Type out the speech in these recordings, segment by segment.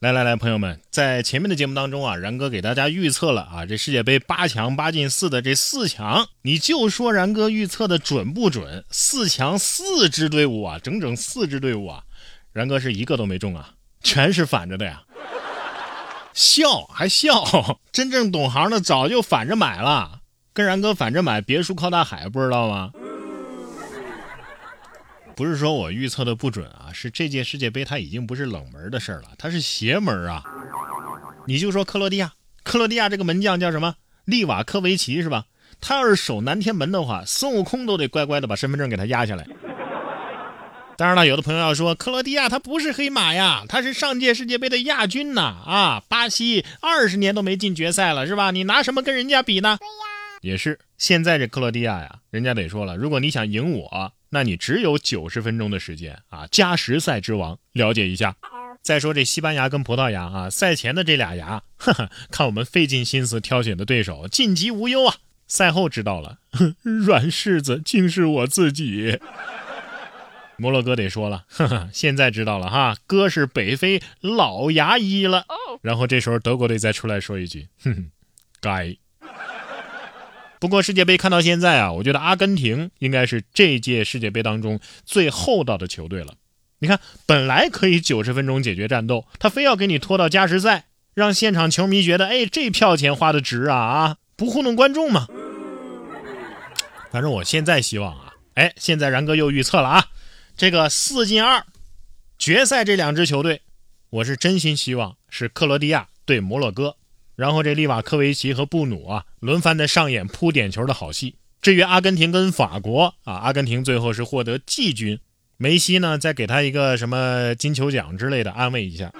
来来来，朋友们，在前面的节目当中啊，然哥给大家预测了啊，这世界杯八强八进四的这四强，你就说然哥预测的准不准？四强四支队伍啊，整整四支队伍啊，然哥是一个都没中啊，全是反着的呀。笑还笑，真正懂行的早就反着买了，跟然哥反着买别墅靠大海，不知道吗？不是说我预测的不准啊，是这届世界杯它已经不是冷门的事儿了，它是邪门啊！你就说克罗地亚，克罗地亚这个门将叫什么？利瓦科维奇是吧？他要是守南天门的话，孙悟空都得乖乖的把身份证给他压下来。当然了，有的朋友要说，克罗地亚他不是黑马呀，他是上届世界杯的亚军呐！啊，巴西二十年都没进决赛了，是吧？你拿什么跟人家比呢？对呀，也是。现在这克罗地亚呀，人家得说了，如果你想赢我。那你只有九十分钟的时间啊！加时赛之王，了解一下。再说这西班牙跟葡萄牙啊，赛前的这俩牙，哈哈，看我们费尽心思挑选的对手，晋级无忧啊！赛后知道了，软柿子竟是我自己。摩洛哥得说了，哈哈，现在知道了哈，哥是北非老牙医了。然后这时候德国队再出来说一句，哼哼，该。不过世界杯看到现在啊，我觉得阿根廷应该是这届世界杯当中最厚道的球队了。你看，本来可以九十分钟解决战斗，他非要给你拖到加时赛，让现场球迷觉得，哎，这票钱花的值啊啊！不糊弄观众吗？反正我现在希望啊，哎，现在然哥又预测了啊，这个四进二决赛这两支球队，我是真心希望是克罗地亚对摩洛哥。然后这利瓦科维奇和布努啊，轮番的上演扑点球的好戏。至于阿根廷跟法国啊，阿根廷最后是获得季军，梅西呢再给他一个什么金球奖之类的安慰一下。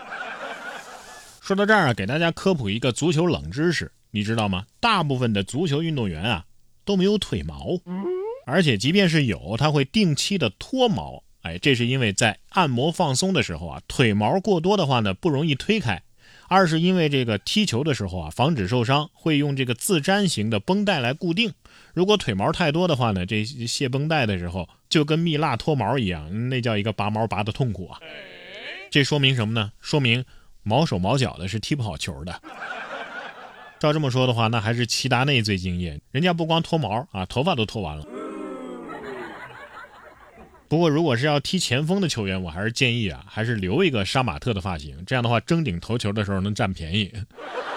说到这儿啊，给大家科普一个足球冷知识，你知道吗？大部分的足球运动员啊都没有腿毛，而且即便是有，他会定期的脱毛。哎，这是因为在按摩放松的时候啊，腿毛过多的话呢，不容易推开。二是因为这个踢球的时候啊，防止受伤，会用这个自粘型的绷带来固定。如果腿毛太多的话呢，这卸绷带的时候就跟蜜蜡脱毛一样，那叫一个拔毛拔的痛苦啊。这说明什么呢？说明毛手毛脚的是踢不好球的。照这么说的话，那还是齐达内最敬业，人家不光脱毛啊，头发都脱完了。不过，如果是要踢前锋的球员，我还是建议啊，还是留一个杀马特的发型，这样的话争顶头球的时候能占便宜。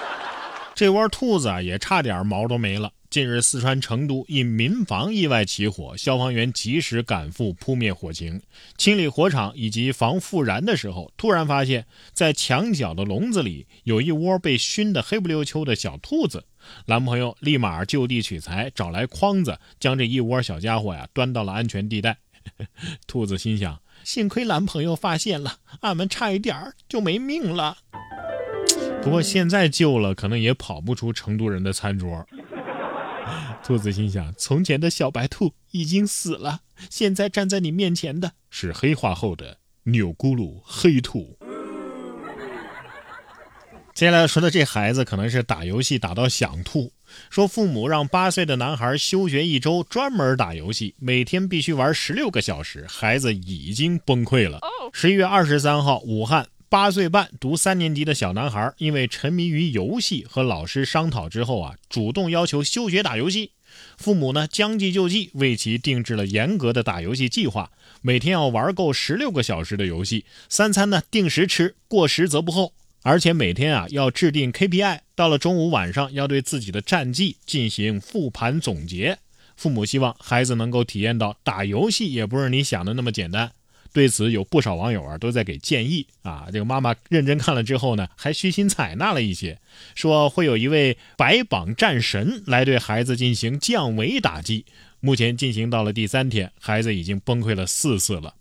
这窝兔子啊，也差点毛都没了。近日，四川成都一民房意外起火，消防员及时赶赴扑灭火情，清理火场以及防复燃的时候，突然发现，在墙角的笼子里有一窝被熏得黑不溜秋的小兔子。男朋友立马就地取材，找来筐子，将这一窝小家伙呀端到了安全地带。兔子心想：幸亏男朋友发现了，俺们差一点儿就没命了。不过现在救了，可能也跑不出成都人的餐桌。兔子心想：从前的小白兔已经死了，现在站在你面前的是黑化后的钮咕噜黑兔。接下来说的这孩子可能是打游戏打到想吐。说父母让八岁的男孩休学一周，专门打游戏，每天必须玩十六个小时，孩子已经崩溃了。十一月二十三号，武汉八岁半读三年级的小男孩，因为沉迷于游戏，和老师商讨之后啊，主动要求休学打游戏。父母呢将计就计，为其定制了严格的打游戏计划，每天要玩够十六个小时的游戏，三餐呢定时吃，过时则不候。而且每天啊要制定 KPI，到了中午晚上要对自己的战绩进行复盘总结。父母希望孩子能够体验到打游戏也不是你想的那么简单。对此，有不少网友啊都在给建议啊。这个妈妈认真看了之后呢，还虚心采纳了一些，说会有一位白榜战神来对孩子进行降维打击。目前进行到了第三天，孩子已经崩溃了四次了。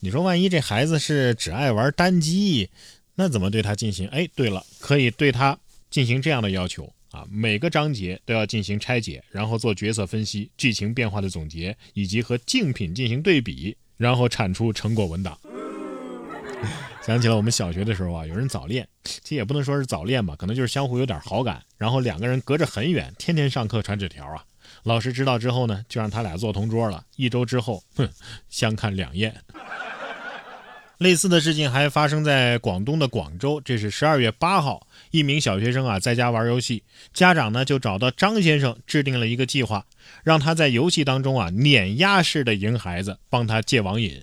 你说万一这孩子是只爱玩单机？那怎么对他进行？哎，对了，可以对他进行这样的要求啊，每个章节都要进行拆解，然后做角色分析、剧情变化的总结，以及和竞品进行对比，然后产出成果文档。想起了我们小学的时候啊，有人早恋，其实也不能说是早恋吧，可能就是相互有点好感，然后两个人隔着很远，天天上课传纸条啊。老师知道之后呢，就让他俩坐同桌了。一周之后，哼，相看两厌。类似的事情还发生在广东的广州。这是十二月八号，一名小学生啊在家玩游戏，家长呢就找到张先生制定了一个计划，让他在游戏当中啊碾压式的赢孩子，帮他戒网瘾。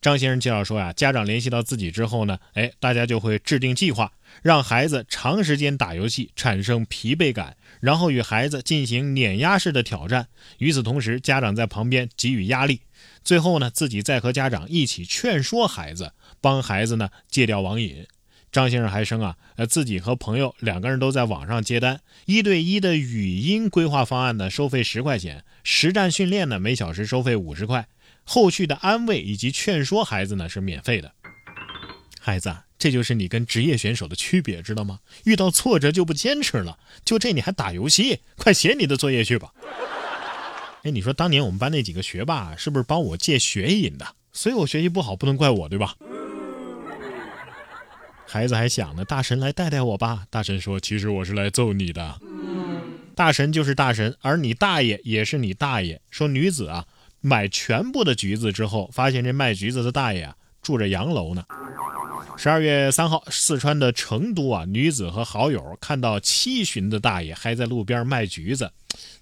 张先生介绍说呀，家长联系到自己之后呢，哎，大家就会制定计划，让孩子长时间打游戏产生疲惫感，然后与孩子进行碾压式的挑战。与此同时，家长在旁边给予压力，最后呢，自己再和家长一起劝说孩子，帮孩子呢戒掉网瘾。张先生还称啊，呃，自己和朋友两个人都在网上接单，一对一的语音规划方案呢，收费十块钱；实战训练呢，每小时收费五十块。后续的安慰以及劝说孩子呢是免费的。孩子，这就是你跟职业选手的区别，知道吗？遇到挫折就不坚持了，就这你还打游戏？快写你的作业去吧。哎，你说当年我们班那几个学霸是不是帮我戒学瘾的？所以我学习不好不能怪我，对吧？孩子还想呢，大神来带带我吧。大神说，其实我是来揍你的。大神就是大神，而你大爷也是你大爷。说女子啊。买全部的橘子之后，发现这卖橘子的大爷啊住着洋楼呢。十二月三号，四川的成都啊，女子和好友看到七旬的大爷还在路边卖橘子，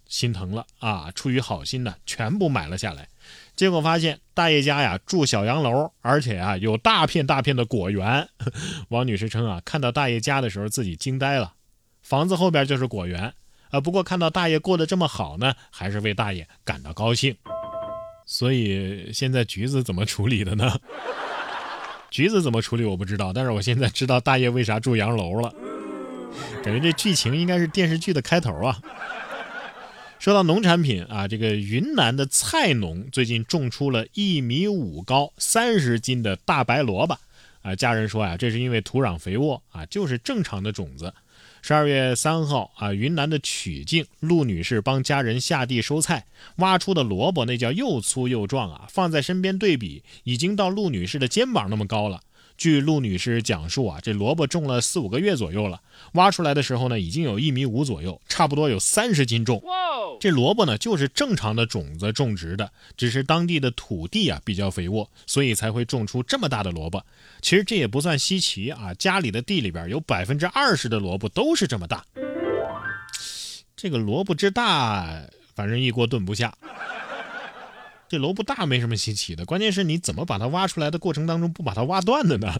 心疼了啊，出于好心呢，全部买了下来。结果发现大爷家呀住小洋楼，而且啊有大片大片的果园。王女士称啊，看到大爷家的时候自己惊呆了，房子后边就是果园啊。不过看到大爷过得这么好呢，还是为大爷感到高兴。所以现在橘子怎么处理的呢？橘子怎么处理我不知道，但是我现在知道大爷为啥住洋楼了。感觉这剧情应该是电视剧的开头啊。说到农产品啊，这个云南的菜农最近种出了一米五高、三十斤的大白萝卜啊。家人说呀，这是因为土壤肥沃啊，就是正常的种子。十二月三号啊，云南的曲靖陆女士帮家人下地收菜，挖出的萝卜那叫又粗又壮啊，放在身边对比，已经到陆女士的肩膀那么高了。据陆女士讲述啊，这萝卜种了四五个月左右了，挖出来的时候呢，已经有一米五左右，差不多有三十斤重。这萝卜呢，就是正常的种子种植的，只是当地的土地啊比较肥沃，所以才会种出这么大的萝卜。其实这也不算稀奇啊，家里的地里边有百分之二十的萝卜都是这么大。这个萝卜之大，反正一锅炖不下。这楼不大没什么稀奇的，关键是你怎么把它挖出来的过程当中不把它挖断的呢？